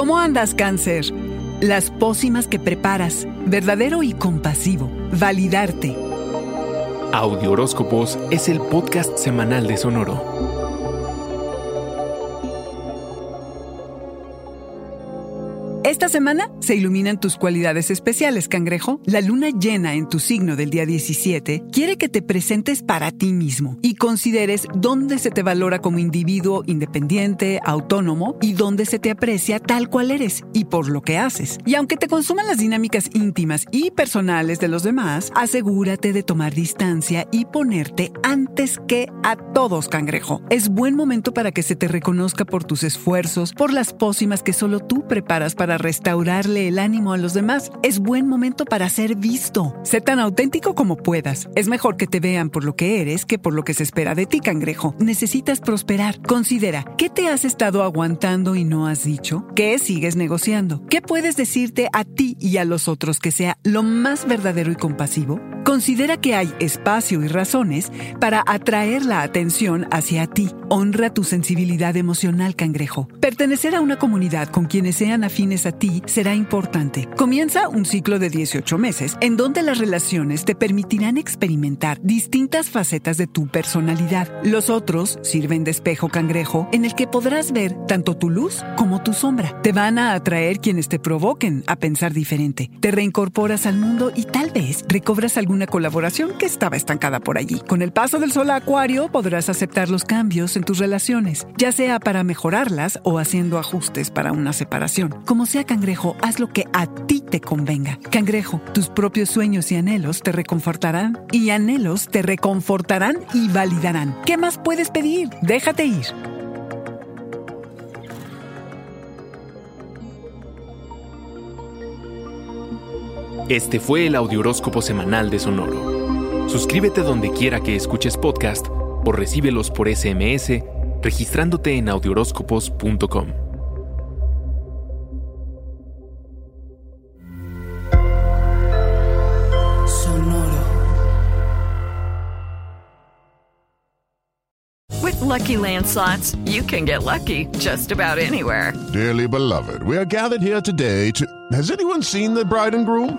¿Cómo andas, cáncer? Las pócimas que preparas, verdadero y compasivo, validarte. Audio Horóscopos es el podcast semanal de Sonoro. Esta semana se iluminan tus cualidades especiales, cangrejo. La luna llena en tu signo del día 17 quiere que te presentes para ti mismo y consideres dónde se te valora como individuo independiente, autónomo y dónde se te aprecia tal cual eres y por lo que haces. Y aunque te consuman las dinámicas íntimas y personales de los demás, asegúrate de tomar distancia y ponerte antes que a todos, cangrejo. Es buen momento para que se te reconozca por tus esfuerzos, por las pócimas que solo tú preparas para restaurarle el ánimo a los demás. Es buen momento para ser visto. Sé tan auténtico como puedas. Es mejor que te vean por lo que eres que por lo que se espera de ti, cangrejo. Necesitas prosperar. Considera, ¿qué te has estado aguantando y no has dicho? ¿Qué sigues negociando? ¿Qué puedes decirte a ti y a los otros que sea lo más verdadero y compasivo? Considera que hay espacio y razones para atraer la atención hacia ti. Honra tu sensibilidad emocional, cangrejo. Pertenecer a una comunidad con quienes sean afines a ti será importante. Comienza un ciclo de 18 meses en donde las relaciones te permitirán experimentar distintas facetas de tu personalidad. Los otros sirven de espejo cangrejo en el que podrás ver tanto tu luz como tu sombra. Te van a atraer quienes te provoquen a pensar diferente. Te reincorporas al mundo y tal vez recobras alguna colaboración que estaba estancada por allí. Con el paso del sol a Acuario podrás aceptar los cambios en tus relaciones, ya sea para mejorarlas o haciendo ajustes para una separación. Como sea cangrejo, haz lo que a ti te convenga. Cangrejo, tus propios sueños y anhelos te reconfortarán y anhelos te reconfortarán y validarán. ¿Qué más puedes pedir? Déjate ir. Este fue el Audioróscopo Semanal de Sonoro. Suscríbete donde quiera que escuches podcast o recíbelos por SMS registrándote en audioróscopos.com. With Lucky Land slots, you can get lucky just about anywhere. Dearly beloved, we are gathered here today to. Has anyone seen the bride and groom?